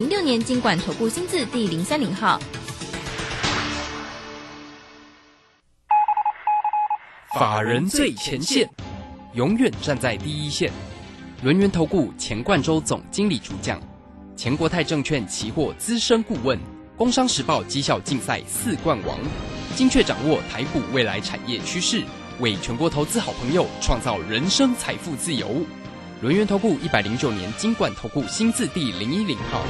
零六年经管投顾新字第零三零号。法人最前线，永远站在第一线。轮源投顾钱冠洲总经理主讲，钱国泰证券期货资深顾问，工商时报绩效竞赛四冠王，精确掌握台股未来产业趋势，为全国投资好朋友创造人生财富自由。轮源投顾一百零九年金管投顾新字第零一零号。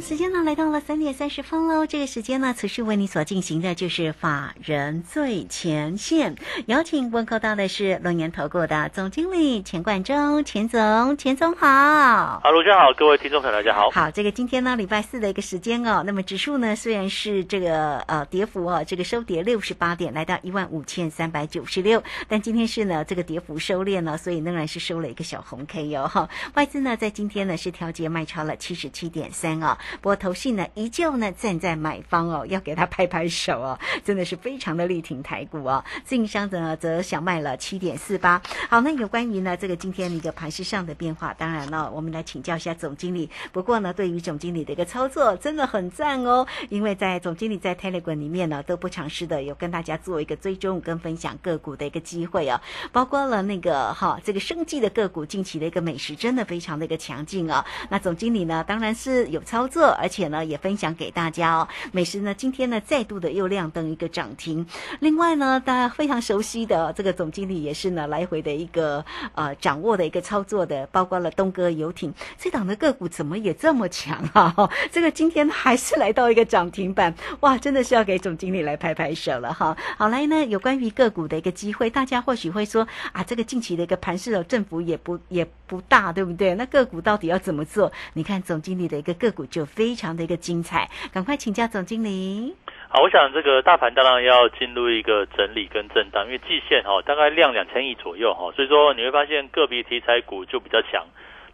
时间呢来到了三点三十分喽。这个时间呢，持续为你所进行的就是法人最前线，有请问候到的是龙年投顾的总经理钱冠中，钱总，钱总好。好，卢家好，各位听众朋友大家好。好，这个今天呢，礼拜四的一个时间哦，那么指数呢虽然是这个呃跌幅哦，这个收跌六十八点，来到一万五千三百九十六，但今天是呢这个跌幅收敛了，所以仍然是收了一个小红 K 哟哈。外资呢在今天呢是调节卖超了七十七点三哦。不过投信呢依旧呢站在买方哦，要给他拍拍手哦，真的是非常的力挺台股哦。自营商呢则小卖了七点四八。好，那有关于呢这个今天的一个盘势上的变化，当然了，我们来请教一下总经理。不过呢，对于总经理的一个操作真的很赞哦，因为在总经理在 Telegram 里面呢都不尝试的有跟大家做一个追踪跟分享个股的一个机会哦，包括了那个哈这个生计的个股近期的一个美食真的非常的一个强劲哦。那总经理呢当然是有操作。而且呢，也分享给大家哦。美食呢，今天呢再度的又亮灯一个涨停。另外呢，大家非常熟悉的这个总经理也是呢来回的一个呃掌握的一个操作的，包括了东哥游艇这档的个股怎么也这么强啊？这个今天还是来到一个涨停板，哇，真的是要给总经理来拍拍手了哈。好来呢，有关于个股的一个机会，大家或许会说啊，这个近期的一个盘势哦，振幅也不也不大，对不对？那个股到底要怎么做？你看总经理的一个个股就 非。常的一个精彩，赶快请教总经理。好，我想这个大盘当然要进入一个整理跟震荡，因为季线哈大概量两千亿左右哈，所以说你会发现个别题材股就比较强，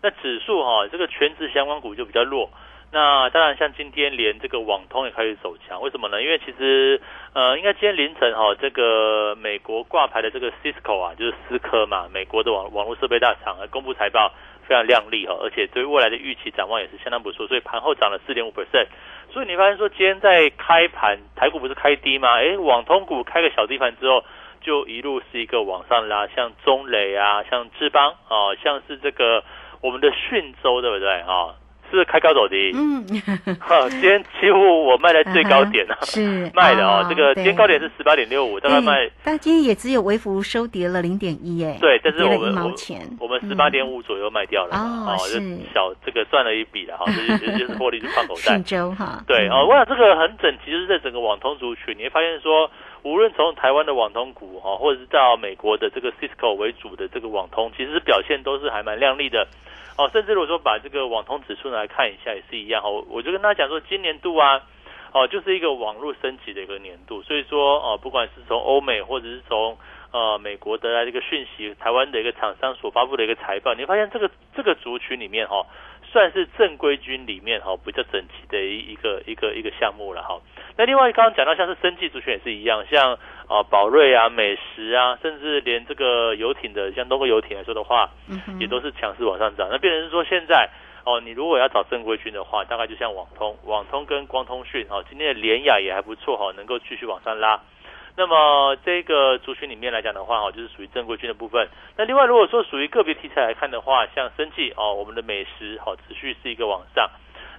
那指数哈这个全职相关股就比较弱。那当然像今天连这个网通也开始走强，为什么呢？因为其实呃应该今天凌晨哈这个美国挂牌的这个 Cisco 啊，就是思科嘛，美国的网网络设备大厂啊公布财报。非常亮丽哈，而且对未来的预期展望也是相当不错，所以盘后涨了四点五 percent。所以你发现说今天在开盘台股不是开低吗？哎，网通股开个小低盘之后，就一路是一个往上拉，像中磊啊，像志邦啊，像是这个我们的讯州，对不对啊？是开高走低，嗯，哈，今天几乎我卖在最高点了，是 卖的哦。这个今天高点是十八点六五，大概卖，但今天也只有微幅收跌了零点一，哎，对，但是我们我们十八点五左右卖掉了，哦，就小这个赚了一笔了哈，这就就是获利是放口袋。哈，对哦，我想这个很整齐，就是在整个网通族群，你会发现说，无论从台湾的网通股哈，或者是到美国的这个 Cisco 为主的这个网通，其实表现都是还蛮亮丽的。哦，甚至如果说把这个网通指数来看一下，也是一样哦。我就跟大家讲说，今年度啊，哦，就是一个网络升级的一个年度。所以说，哦，不管是从欧美或者是从呃美国得来的一个讯息，台湾的一个厂商所发布的一个财报，你发现这个这个族群里面哈，算是正规军里面哈比较整齐的一一个一个一个项目了哈。那另外刚刚讲到像是生技族群也是一样，像。啊，宝瑞啊，美食啊，甚至连这个游艇的，像东哥游艇来说的话，也都是强势往上涨。那变成是说，现在哦，你如果要找正规军的话，大概就像网通、网通跟光通讯，哦，今天的联雅也还不错哈，能够继续往上拉。那么这个族群里面来讲的话，哦，就是属于正规军的部分。那另外如果说属于个别题材来看的话，像生计哦，我们的美食好持续是一个往上。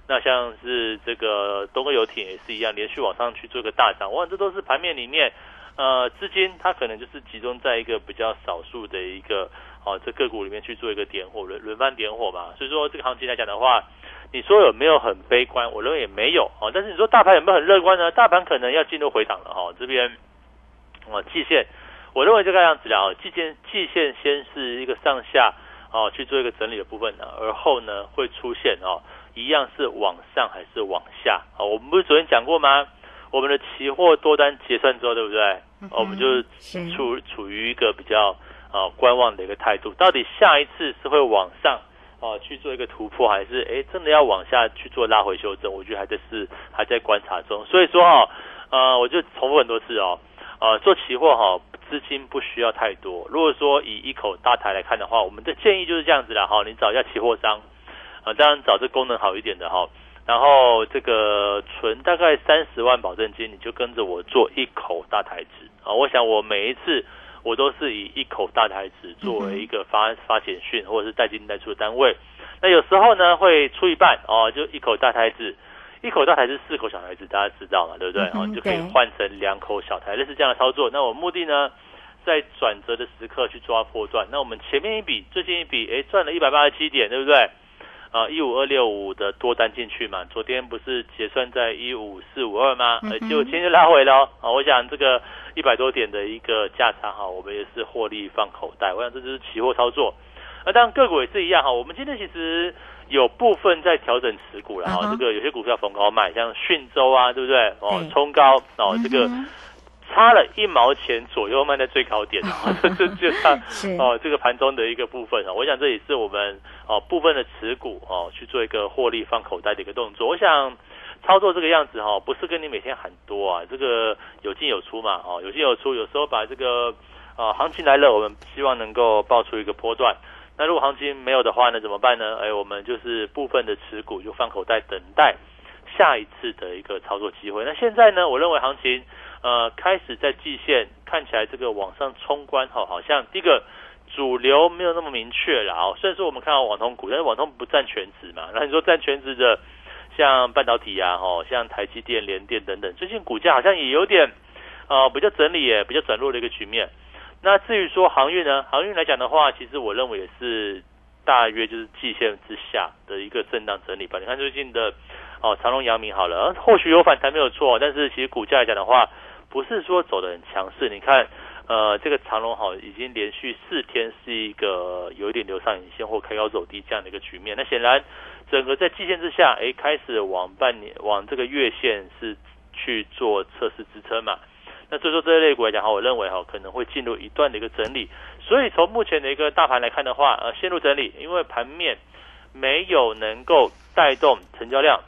那像是这个东哥游艇也是一样，连续往上去做一个大涨。我想这都是盘面里面。呃，资金它可能就是集中在一个比较少数的一个哦，这个股里面去做一个点火轮轮番点火嘛，所以说这个行情来讲的话，你说有没有很悲观？我认为也没有哦。但是你说大盘有没有很乐观呢？大盘可能要进入回档了哈。这边哦，季线，我认为这个样子啊，季线季线先是一个上下哦去做一个整理的部分呢，而后呢会出现哦，一样是往上还是往下啊？我们不是昨天讲过吗？我们的期货多单结算之后，对不对？我们就处处于一个比较啊观望的一个态度。到底下一次是会往上啊去做一个突破，还是哎真的要往下去做拉回修正？我觉得还在是还在观察中。所以说哈，呃，我就重复很多次哦，呃，做期货哈，资金不需要太多。如果说以一口大台来看的话，我们的建议就是这样子的哈，你找一下期货商。啊，当然找这功能好一点的哈。然后这个存大概三十万保证金，你就跟着我做一口大台子啊！我想我每一次我都是以一口大台子作为一个发发简讯或者是带进带出的单位。那有时候呢会出一半哦，就一口大台子，一口大台是四口小台子，大家知道嘛，对不对？哦，就可以换成两口小台，类似这样的操作。那我目的呢，在转折的时刻去抓破段。那我们前面一笔，最近一笔，哎，赚了一百八十七点，对不对？啊，一五二六五的多单进去嘛，昨天不是结算在一五四五二吗？呃，就今天就拉回了啊。我想这个一百多点的一个价差哈，我们也是获利放口袋。我想这就是期货操作。那当然个股也是一样哈。我们今天其实有部分在调整持股了哈。这个有些股票逢高卖，像讯州啊，对不对？哦，冲高哦，这个。差了一毛钱左右卖在最高点，这这就像哦这个盘中的一个部分啊，我想这也是我们哦部分的持股哦去做一个获利放口袋的一个动作。我想操作这个样子哈，不是跟你每天喊多啊，这个有进有出嘛，哦有进有出，有时候把这个啊行情来了，我们希望能够爆出一个波段。那如果行情没有的话呢，怎么办呢？哎，我们就是部分的持股就放口袋，等待下一次的一个操作机会。那现在呢，我认为行情。呃，开始在季线看起来这个往上冲关哈，好像第一个主流没有那么明确了啊。虽然说我们看到网通股，但是网通不占全值嘛。那你说占全值的，像半导体啊，哈，像台积电、联电等等，最近股价好像也有点呃比较整理，也比较转弱的一个局面。那至于说航运呢，航运来讲的话，其实我认为也是大约就是季线之下的一个震荡整理吧。你看最近的哦，长隆、阳明好了，或许有反弹没有错，但是其实股价来讲的话。不是说走的很强势，你看，呃，这个长隆好已经连续四天是一个有一点流上影线或开高走低这样的一个局面。那显然，整个在季线之下，哎，开始往半年往这个月线是去做测试支撑嘛。那所以说这类股来讲哈，我认为哈可能会进入一段的一个整理。所以从目前的一个大盘来看的话，呃，陷入整理，因为盘面没有能够带动成交量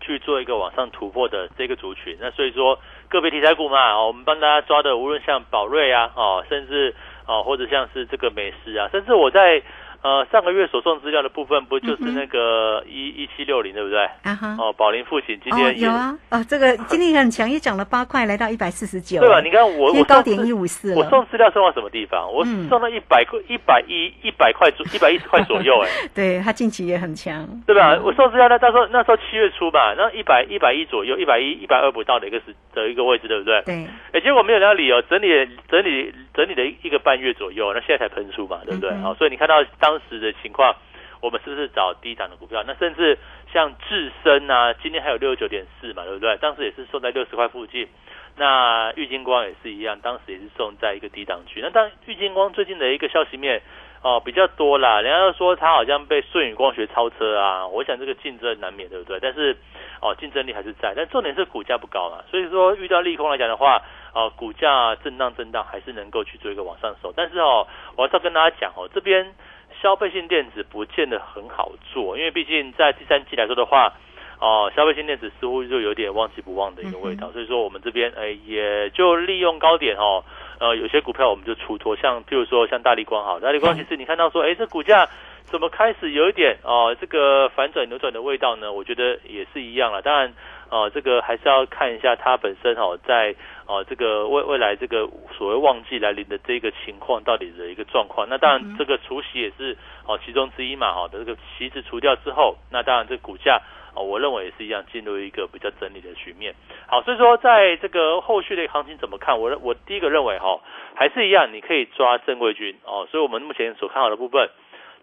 去做一个往上突破的这个族群。那所以说。个别题材股嘛，哦，我们帮大家抓的，无论像宝瑞啊，哦，甚至哦，或者像是这个美食啊，甚至我在。呃，上个月所送资料的部分不就是那个一一七六零对不对？啊哈。哦，宝林父亲今天有啊，哦，这个今天很强，也涨了八块，来到一百四十九。对吧？你看我我高点一五四我送资料送到什么地方？我送到一百块一百一一百块左 一百一十块左右哎。对他近期也很强，对吧？我送资料那到时候那时候七月初吧，那一百一百一左右，一百一一百二不到的一个时的一个位置，对不对？对。哎，结果没有那理由整理整理整理了一个半月左右，那现在才喷出嘛，对不对？好，所以你看到当时的情况。我们是不是找低档的股票？那甚至像智深啊，今天还有六十九点四嘛，对不对？当时也是送在六十块附近。那玉金光也是一样，当时也是送在一个低档区。那当玉金光最近的一个消息面哦比较多啦，人家说它好像被顺宇光学超车啊，我想这个竞争难免，对不对？但是哦竞争力还是在，但重点是股价不高嘛，所以说遇到利空来讲的话，哦股价震荡震荡还是能够去做一个往上走。但是哦，我还是要跟大家讲哦，这边。消费性电子不见得很好做，因为毕竟在第三季来说的话，哦，消费性电子似乎就有点忘记不忘的一个味道，所以说我们这边哎也就利用高点哦，呃，有些股票我们就出脱，像譬如说像大力光好，大力光其实你看到说，哎，这股价怎么开始有一点哦这个反转扭转的味道呢？我觉得也是一样了，当然。哦，这个还是要看一下它本身哦，在哦这个未未来这个所谓旺季来临的这个情况到底的一个状况。那当然，这个除息也是哦其中之一嘛。哈，的这个息子除掉之后，那当然这股价哦，我认为也是一样进入一个比较整理的局面。好，所以说在这个后续的行情怎么看？我我第一个认为哈，还是一样，你可以抓正规军哦。所以我们目前所看好的部分。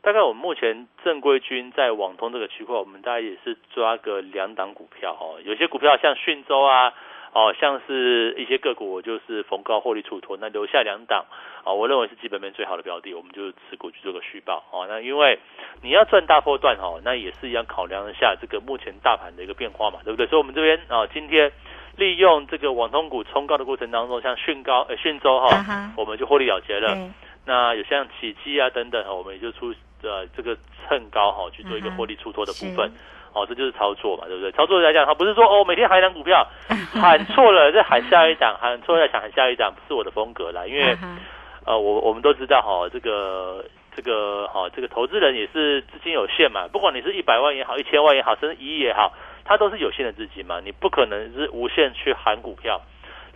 大概我们目前正规军在网通这个区块，我们大概也是抓个两档股票哦。有些股票像讯州啊，哦，像是一些个股，我就是逢高获利出脱，那留下两档啊，我认为是基本面最好的标的，我们就持股去做个续报哦。那因为你要赚大波段哦，那也是一样考量一下这个目前大盘的一个变化嘛，对不对？所以我们这边啊，今天利用这个网通股冲高的过程当中，像迅高、呃迅州哈，我们就获利了结了。那有像起基啊等等，我们也就出。呃，这个蹭高哈去做一个获利出脱的部分，哦，这就是操作嘛，对不对？操作来讲，它不是说哦每天喊一档股票，喊错了再喊下一档，喊错了再喊下一档，不是我的风格啦。因为 呃，我我们都知道哈，这个这个哈这个投资人也是资金有限嘛，不管你是一百万也好，一千万也好，甚至一亿也好，它都是有限的资金嘛，你不可能是无限去喊股票。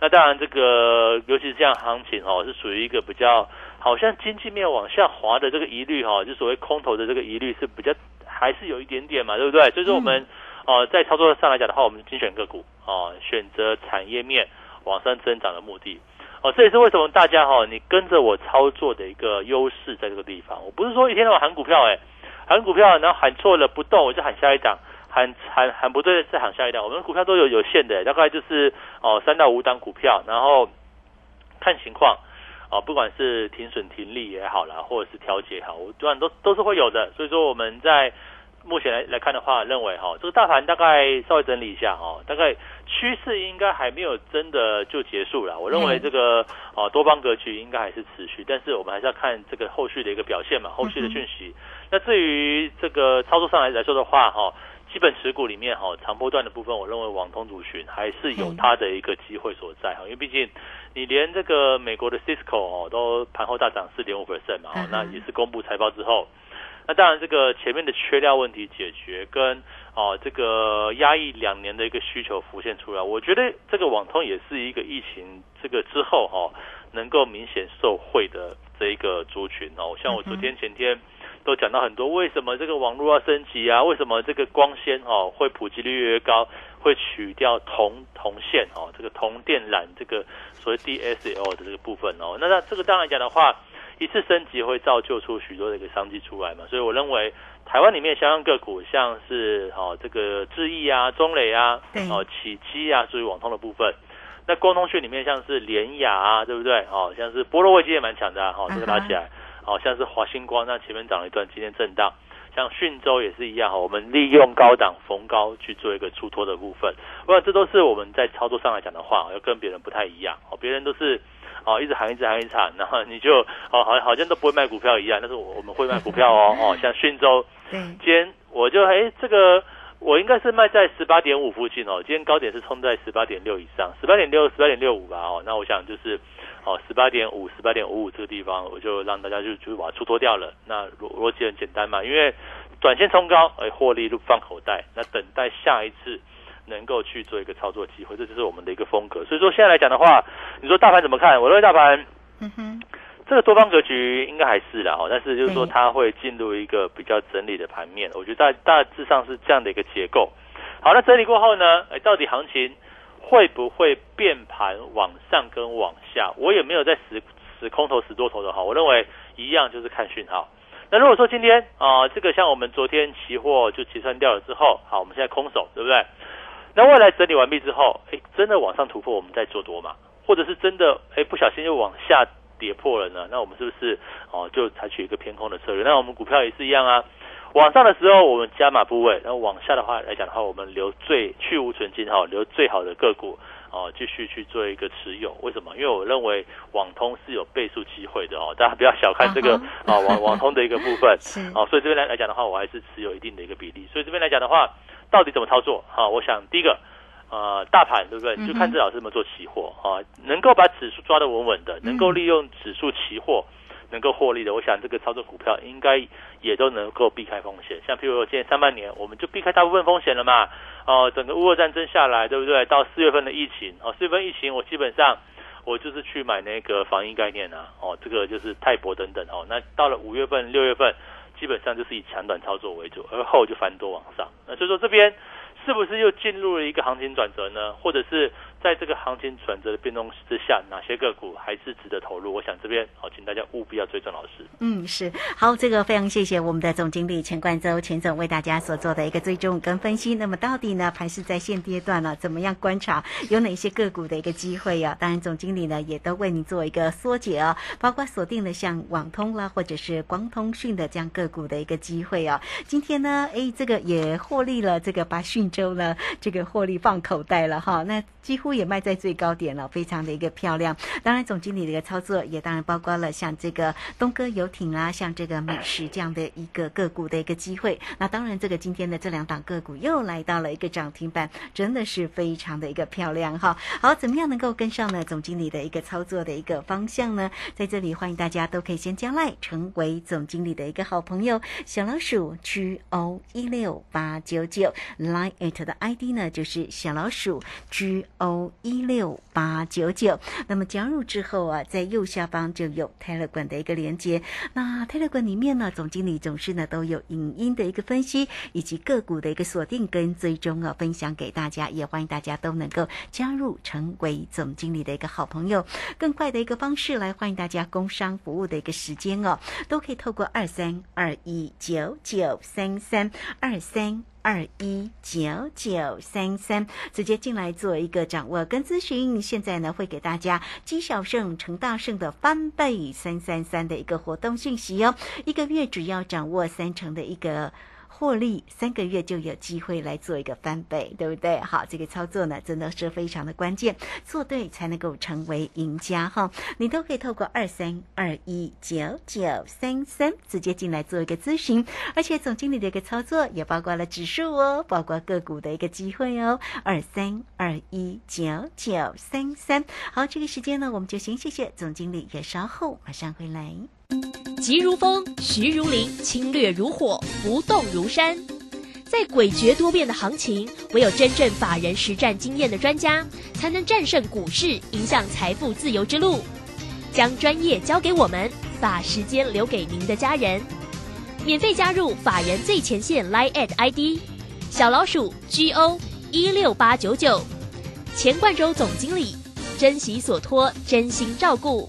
那当然，这个尤其是这样行情哦，是属于一个比较好像经济面往下滑的这个疑虑哈，就所谓空头的这个疑虑是比较还是有一点点嘛，对不对？所以说我们哦在操作上来讲的话，我们精选个股哦，选择产业面往上增长的目的哦，这也是为什么大家哈，你跟着我操作的一个优势在这个地方。我不是说一天到晚喊股票哎，喊股票然后喊错了不动我就喊下一档。喊喊喊不对，再喊下一档。我们股票都有有限的，大概就是哦三到五档股票，然后看情况哦，不管是停损停利也好啦，或者是调节好，我当然都都是会有的。所以说我们在目前来来看的话，认为哈这个大盘大概稍微整理一下哈，大概趋势应该还没有真的就结束了。我认为这个哦多方格局应该还是持续，但是我们还是要看这个后续的一个表现嘛，后续的讯息。那至于这个操作上来来说的话哈。基本持股里面哈，长波段的部分，我认为网通族群还是有它的一个机会所在哈，因为毕竟你连这个美国的 Cisco 哦都盘后大涨四点五 percent 嘛，那也是公布财报之后，那当然这个前面的缺料问题解决跟哦这个压抑两年的一个需求浮现出来，我觉得这个网通也是一个疫情这个之后哈能够明显受惠的这一个族群哦，像我昨天前天。都讲到很多，为什么这个网络要升级啊？为什么这个光纤哦会普及率越越高，会取掉铜铜线哦，这个铜电缆这个所谓 DSL 的这个部分哦，那那这个当然讲的话，一次升级会造就出许多的一个商机出来嘛，所以我认为台湾里面相关个股，像是哦这个智毅啊、中磊啊、哦启基啊，属于网通的部分，那光通讯里面像是联雅啊，对不对？哦，像是波罗威基也蛮强的哈，这个拉起来。好像是华星光，那前面涨了一段，今天震荡。像讯州也是一样哈，我们利用高档逢高去做一个出脱的部分。我想这都是我们在操作上来讲的话，要跟别人不太一样。哦，别人都是哦一直喊一直喊一直喊，然后你就哦好好像都不会卖股票一样。但是我我们会卖股票哦哦，像讯州，今天我就哎这个我应该是卖在十八点五附近哦，今天高点是冲在十八点六以上，十八点六十八点六五吧哦，那我想就是。哦，十八点五、十八点五五这个地方，我就让大家就就把它出脱掉了。那逻逻辑很简单嘛，因为短线冲高，哎，获利就放口袋，那等待下一次能够去做一个操作机会，这就是我们的一个风格。所以说现在来讲的话，你说大盘怎么看？我认为大盘，嗯哼，这个多方格局应该还是啦，哦，但是就是说它会进入一个比较整理的盘面，我觉得大大致上是这样的一个结构。好，那整理过后呢，哎，到底行情？会不会变盘往上跟往下？我也没有在死死空头死多头的哈，我认为一样就是看讯号。那如果说今天啊，这个像我们昨天期货就结算掉了之后，好，我们现在空手，对不对？那未来整理完毕之后，哎，真的往上突破，我们再做多嘛？或者是真的哎不小心又往下跌破了呢？那我们是不是哦就采取一个偏空的策略？那我们股票也是一样啊。往上的时候我们加码部位，然后往下的话来讲的话，我们留最去无存金哈，留最好的个股哦，继续去做一个持有。为什么？因为我认为网通是有倍数机会的哦，大家不要小看这个啊网网通的一个部分哦。所以这边来来讲的话，我还是持有一定的一个比例。所以这边来讲的话，到底怎么操作？哈，我想第一个呃大盘对不对？就看这老师怎么做期货啊，能够把指数抓得稳稳的，能够利用指数期货。能够获利的，我想这个操作股票应该也都能够避开风险。像譬如说今年上半年，我们就避开大部分风险了嘛。哦，整个乌俄战争下来，对不对？到四月份的疫情，哦，四月份疫情，我基本上我就是去买那个防疫概念啊，哦，这个就是泰博等等哦。那到了五月份、六月份，基本上就是以强短操作为主，而后就翻多往上。那所以说这边是不是又进入了一个行情转折呢？或者是？在这个行情转折的变动之下，哪些个股还是值得投入？我想这边好，请大家务必要追踪老师。嗯，是好，这个非常谢谢我们的总经理钱冠洲钱总为大家所做的一个追踪跟分析。那么到底呢，盘是在现阶段呢，怎么样观察有哪些个股的一个机会啊？当然，总经理呢也都为您做一个缩解啊，包括锁定了像网通啦，或者是光通讯的这样个股的一个机会啊。今天呢，哎，这个也获利了，这个把讯州呢这个获利放口袋了哈。那几乎。也卖在最高点了，非常的一个漂亮。当然，总经理的一个操作也当然包括了像这个东哥游艇啦，像这个美食这样的一个个股的一个机会。那当然，这个今天的这两档个股又来到了一个涨停板，真的是非常的一个漂亮哈。好，怎么样能够跟上呢？总经理的一个操作的一个方向呢？在这里欢迎大家都可以先加赖成为总经理的一个好朋友，小老鼠 G O 一六八九九 Line it 的 ID 呢就是小老鼠 G O 一六八九九。那么加入之后啊，在右下方就有 Telegram 的一个连接。那 Telegram 里面呢，总经理总是呢都有影音的一个分析，以及个股的一个锁定跟追踪啊，分享给大家。也欢迎大家都能够加入成为总经理的一个好朋友。更快的一个方式来欢迎大家工商服务的一个时间哦，都可以透过二三二一九九三三二三。二一九九三三，直接进来做一个掌握跟咨询。现在呢，会给大家积小胜成大胜的翻倍三三三的一个活动信息哦。一个月只要掌握三成的一个。获利三个月就有机会来做一个翻倍，对不对？好，这个操作呢真的是非常的关键，做对才能够成为赢家哈。你都可以透过二三二一九九三三直接进来做一个咨询，而且总经理的一个操作也包括了指数哦，包括个股的一个机会哦。二三二一九九三三，好，这个时间呢我们就先谢谢总经理，也稍后马上回来。急如风，徐如林，侵略如火，不动如山。在诡谲多变的行情，唯有真正法人实战经验的专家，才能战胜股市，迎向财富自由之路。将专业交给我们，把时间留给您的家人。免费加入法人最前线 Line at ID 小老鼠 G O 一六八九九，钱冠洲总经理，珍惜所托，真心照顾。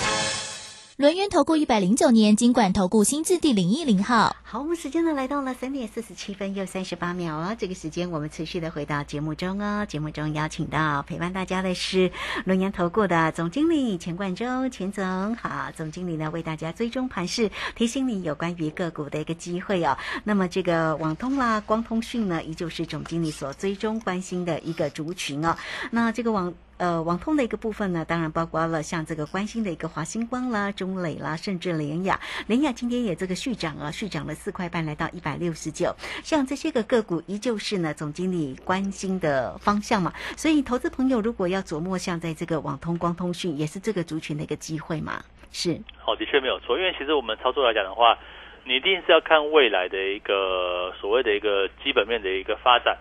轮源投顾一百零九年金管投顾新字第零一零号。好，我们时间呢来到了三点四十七分又三十八秒啊！这个时间我们持续的回到节目中哦。节目中邀请到陪伴大家的是龙岩投顾的总经理钱冠洲钱总。好，总经理呢为大家追踪盘势，提醒你有关于个股的一个机会哦。那么这个网通啦、光通讯呢，依旧是总经理所追踪关心的一个族群哦。那这个网。呃，网通的一个部分呢，当然包括了像这个关心的一个华星光啦、中磊啦，甚至联雅。联雅今天也这个续涨啊，续涨了四块半，来到一百六十九。像这些个个股，依旧是呢总经理关心的方向嘛。所以，投资朋友如果要琢磨，像在这个网通、光通讯，也是这个族群的一个机会嘛。是，哦，的确没有错。因为其实我们操作来讲的话。你一定是要看未来的一个所谓的一个基本面的一个发展，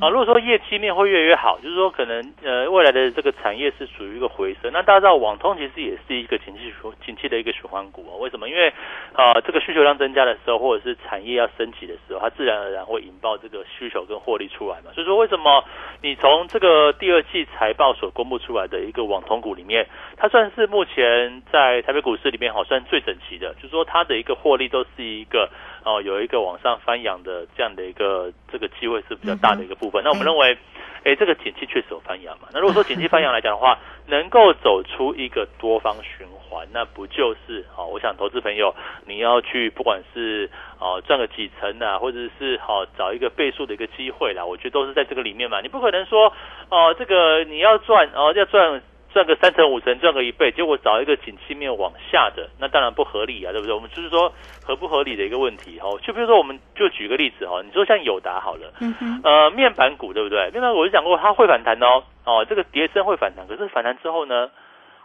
啊，如果说业绩面会越来越好，就是说可能呃未来的这个产业是属于一个回升。那大家知道网通其实也是一个景气循景气的一个循环股啊？为什么？因为啊这个需求量增加的时候，或者是产业要升级的时候，它自然而然会引爆这个需求跟获利出来嘛。所以说为什么你从这个第二季财报所公布出来的一个网通股里面，它算是目前在台北股市里面好算最整齐的，就是说它的一个获利都是。一个哦，有一个往上翻扬的这样的一个这个机会是比较大的一个部分。那我们认为，哎，这个景气确实有翻扬嘛？那如果说景气翻扬来讲的话，能够走出一个多方循环，那不就是好？我想投资朋友你要去，不管是哦赚个几成啊，或者是好找一个倍数的一个机会啦，我觉得都是在这个里面嘛。你不可能说哦，这个你要赚哦，要赚。赚个三成五成，赚个一倍，结果找一个景气面往下的，那当然不合理啊，对不对？我们就是说合不合理的一个问题哈。就比如说，我们就举个例子哈，你说像友达好了，嗯呃，面板股对不对？面板股我就讲过，它会反弹哦，哦，这个跌升会反弹，可是反弹之后呢，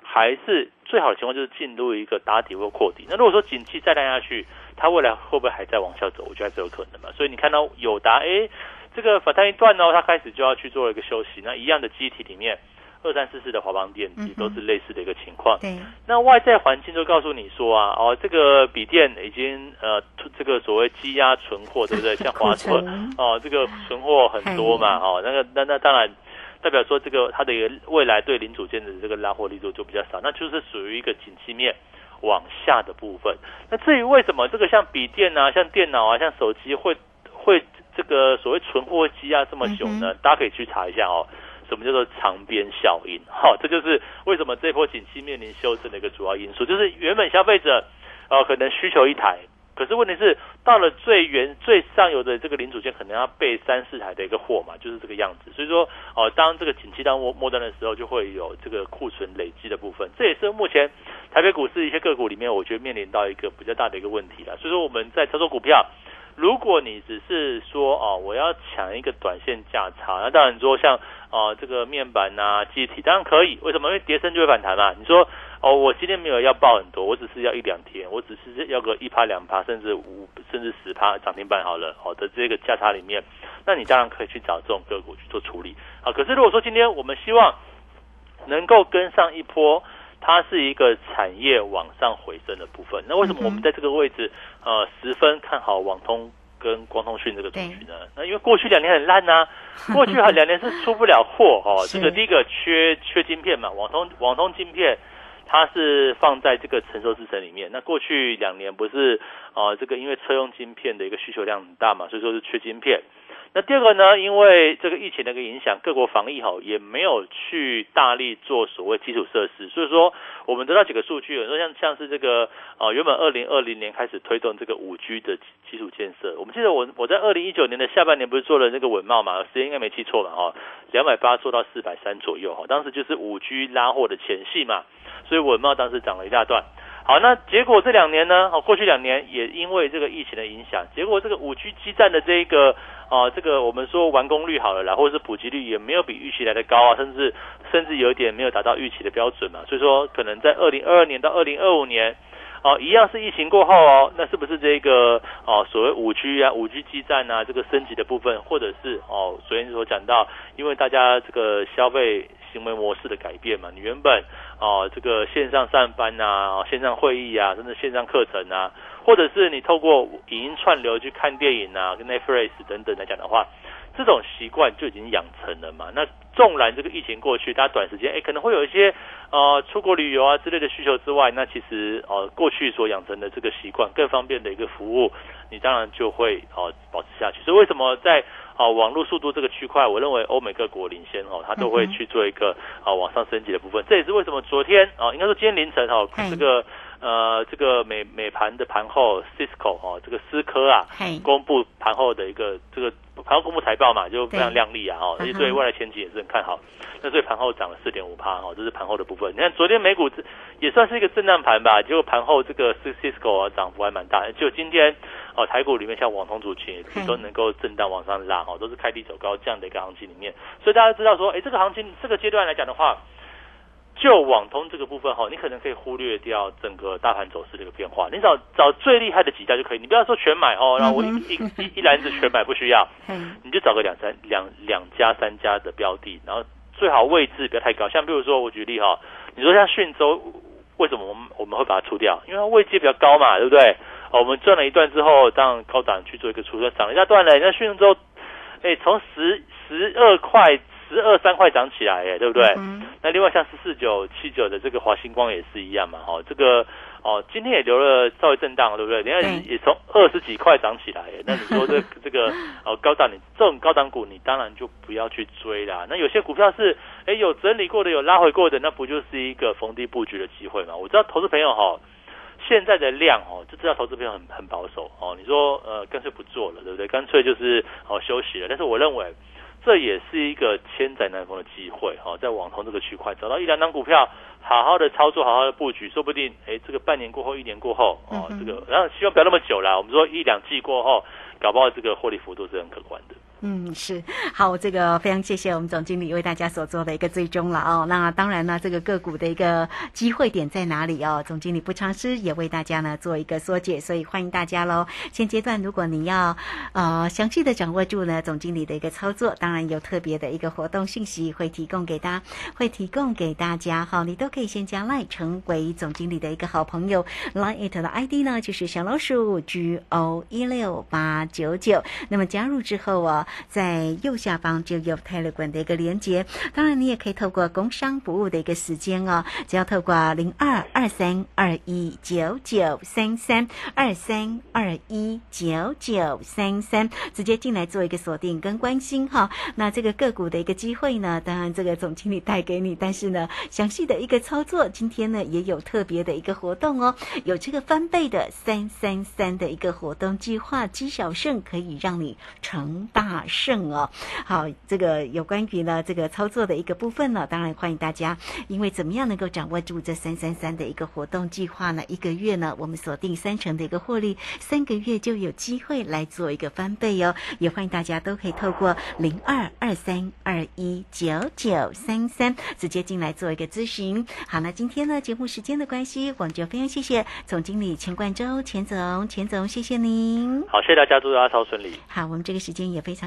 还是最好的情况就是进入一个打底或扩底。那如果说景气再烂下去，它未来会不会还在往下走？我觉得还是有可能嘛。所以你看到友达，哎，这个反弹一段呢，它开始就要去做一个休息。那一样的机体里面。二三四四的华邦电嗯哼也都是类似的一个情况。对，那外在环境就告诉你说啊，哦，这个笔电已经呃，这个所谓积压存货，对不对？像华硕存哦，这个存货很多嘛，哦，那个那那当然代表说这个它的一个未来对零组件的这个拉货力度就比较少，那就是属于一个景气面往下的部分。那至于为什么这个像笔电啊、像电脑啊、像手机会会这个所谓存货积压这么久呢？大家可以去查一下哦。什么叫做长边效应？哈、这就是为什么这波景气面临修正的一个主要因素。就是原本消费者呃可能需求一台，可是问题是到了最原最上游的这个零组件，可能要备三四台的一个货嘛，就是这个样子。所以说哦、当这个景气到末末端的时候，就会有这个库存累积的部分。这也是目前台北股市一些个股里面，我觉得面临到一个比较大的一个问题了。所以说我们在操作股票。如果你只是说哦，我要抢一个短线价差，那当然说像哦这个面板呐、机体当然可以，为什么？因为跌升就会反弹嘛。你说哦，我今天没有要爆很多，我只是要一两天，我只是要个一趴两趴，甚至五甚至十趴涨停板好了，好、的这个价差里面，那你当然可以去找这种个股去做处理。啊，可是如果说今天我们希望能够跟上一波。它是一个产业往上回升的部分。那为什么我们在这个位置，呃，十分看好网通跟光通讯这个族群呢？那因为过去两年很烂呐、过去还两年是出不了货哦。是这个第一个缺缺晶片嘛，网通网通晶片。它是放在这个成熟制程里面。那过去两年不是呃，这个因为车用晶片的一个需求量很大嘛，所以说是缺晶片。那第二个呢，因为这个疫情的一个影响，各国防疫哈也没有去大力做所谓基础设施，所以说我们得到几个数据，有说像像是这个呃原本二零二零年开始推动这个五 G 的基础建设，我们记得我我在二零一九年的下半年不是做了那个稳茂嘛，时间应该没记错嘛哈，两百八做到四百三左右哈，当时就是五 G 拉货的前戏嘛，所以稳茂当时涨了一大段。好，那结果这两年呢？哦，过去两年也因为这个疫情的影响，结果这个五 G 基站的这一个啊，这个我们说完工率好了啦，或者是普及率也没有比预期来的高啊，甚至甚至有一点没有达到预期的标准嘛。所以说，可能在二零二二年到二零二五年，哦，一样是疫情过后哦，那是不是这个哦所谓五 G 啊、五 G 基站啊这个升级的部分，或者是哦昨天所讲到，因为大家这个消费行为模式的改变嘛，你原本哦这个线上上班啊、线上会议啊，甚至线上课程啊，或者是你透过影音串流去看电影啊、跟 Netflix 等等来讲的话，这种习惯就已经养成了嘛。那纵然这个疫情过去，大家短时间哎可能会有一些呃出国旅游啊之类的需求之外，那其实呃过去所养成的这个习惯，更方便的一个服务，你当然就会哦、保持下去。所以为什么在啊，网络速度这个区块，我认为欧美各国领先哦，它都会去做一个啊往上升级的部分。这也是为什么昨天啊，应该说今天凌晨哦，这个呃这个美美盘的盘后，Cisco 哦，这个思科啊，公布盘后的一个这个盘后公布财报嘛，就非常对亮丽啊，哦，而且对未来前景也是很看好。那所以盘后涨了四点五趴，哦，这是盘后的部分。你看昨天美股也算是一个震荡盘吧，结果盘后这个 Cisco 啊涨幅还蛮大，就今天哦台股里面像网通族群也都能够震荡往上拉，哦，都是开低走高这样的一个行情里面，所以大家知道说，哎，这个行情这个阶段来讲的话。就网通这个部分哈，你可能可以忽略掉整个大盘走势的一个变化，你找找最厉害的几家就可以，你不要说全买哦，然后我一嗯一一一篮子全买不需要，嘿，你就找个两三两两家三家的标的，然后最好位置不要太高。像比如说我举例哈，你说像讯州，为什么我们我们会把它出掉？因为它位阶比较高嘛，对不对？哦，我们赚了一段之后，当高档去做一个出，涨了一大段了。那讯州，哎，从十十二块、十二三块涨起来，哎，对不对？嗯那另外像十四九、七九的这个华星光也是一样嘛，哦，这个哦，今天也留了稍微震荡，对不对？你看也从二十几块涨起来，那你说这 这个哦高档，你这种高档股，你当然就不要去追啦。那有些股票是哎有整理过的，有拉回过的，那不就是一个逢低布局的机会嘛？我知道投资朋友哈、现在的量哦，就知道投资朋友很很保守哦。你说呃干脆不做了，对不对？干脆就是哦休息了。但是我认为。这也是一个千载难逢的机会哈、哦，在网通这个区块找到一两张股票，好好的操作，好好的布局，说不定哎，这个半年过后、一年过后哦，这个然后希望不要那么久啦。我们说一两季过后，搞不好这个获利幅度是很可观的。嗯，是好，这个非常谢谢我们总经理为大家所做的一个追踪了哦。那当然呢，这个个股的一个机会点在哪里哦？总经理不尝试也为大家呢做一个缩解，所以欢迎大家喽。现阶段如果你要呃详细的掌握住呢总经理的一个操作，当然有特别的一个活动信息会提供给大家，会提供给大家哈，你都可以先加赖成为总经理的一个好朋友，line it 的 ID 呢就是小老鼠 G O 一六八九九，那么加入之后啊。在右下方就有 tele 港的一个连接，当然你也可以透过工商服务的一个时间哦，只要透过零二二三二一九九三三二三二一九九三三直接进来做一个锁定跟关心哈。那这个个股的一个机会呢，当然这个总经理带给你，但是呢，详细的一个操作，今天呢也有特别的一个活动哦，有这个翻倍的三三三的一个活动计划，积小胜可以让你成大胜。哦，好，这个有关于呢这个操作的一个部分呢，当然欢迎大家，因为怎么样能够掌握住这三三三的一个活动计划呢？一个月呢，我们锁定三成的一个获利，三个月就有机会来做一个翻倍哦。也欢迎大家都可以透过零二二三二一九九三三直接进来做一个咨询。好，那今天呢节目时间的关系，我们就非常谢谢总经理钱冠洲钱总，钱总谢谢您。好，谢谢大家，祝大家超顺利。好，我们这个时间也非常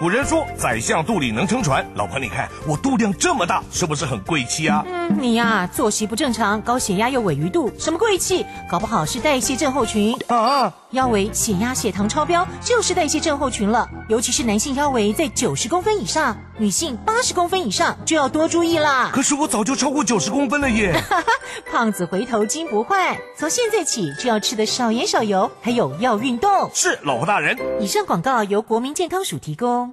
古人说，宰相肚里能撑船。老婆，你看我肚量这么大，是不是很贵气啊？你呀，作息不正常，高血压又尾鱼肚，什么贵气？搞不好是代谢症候群啊！腰围、血压、血糖超标，就是代谢症候群了。尤其是男性腰围在九十公分以上，女性八十公分以上就要多注意啦。可是我早就超过九十公分了耶！胖子回头金不换，从现在起就要吃的少盐少油，还有要运动。是，老婆大人。以上广告由国民健康署提供。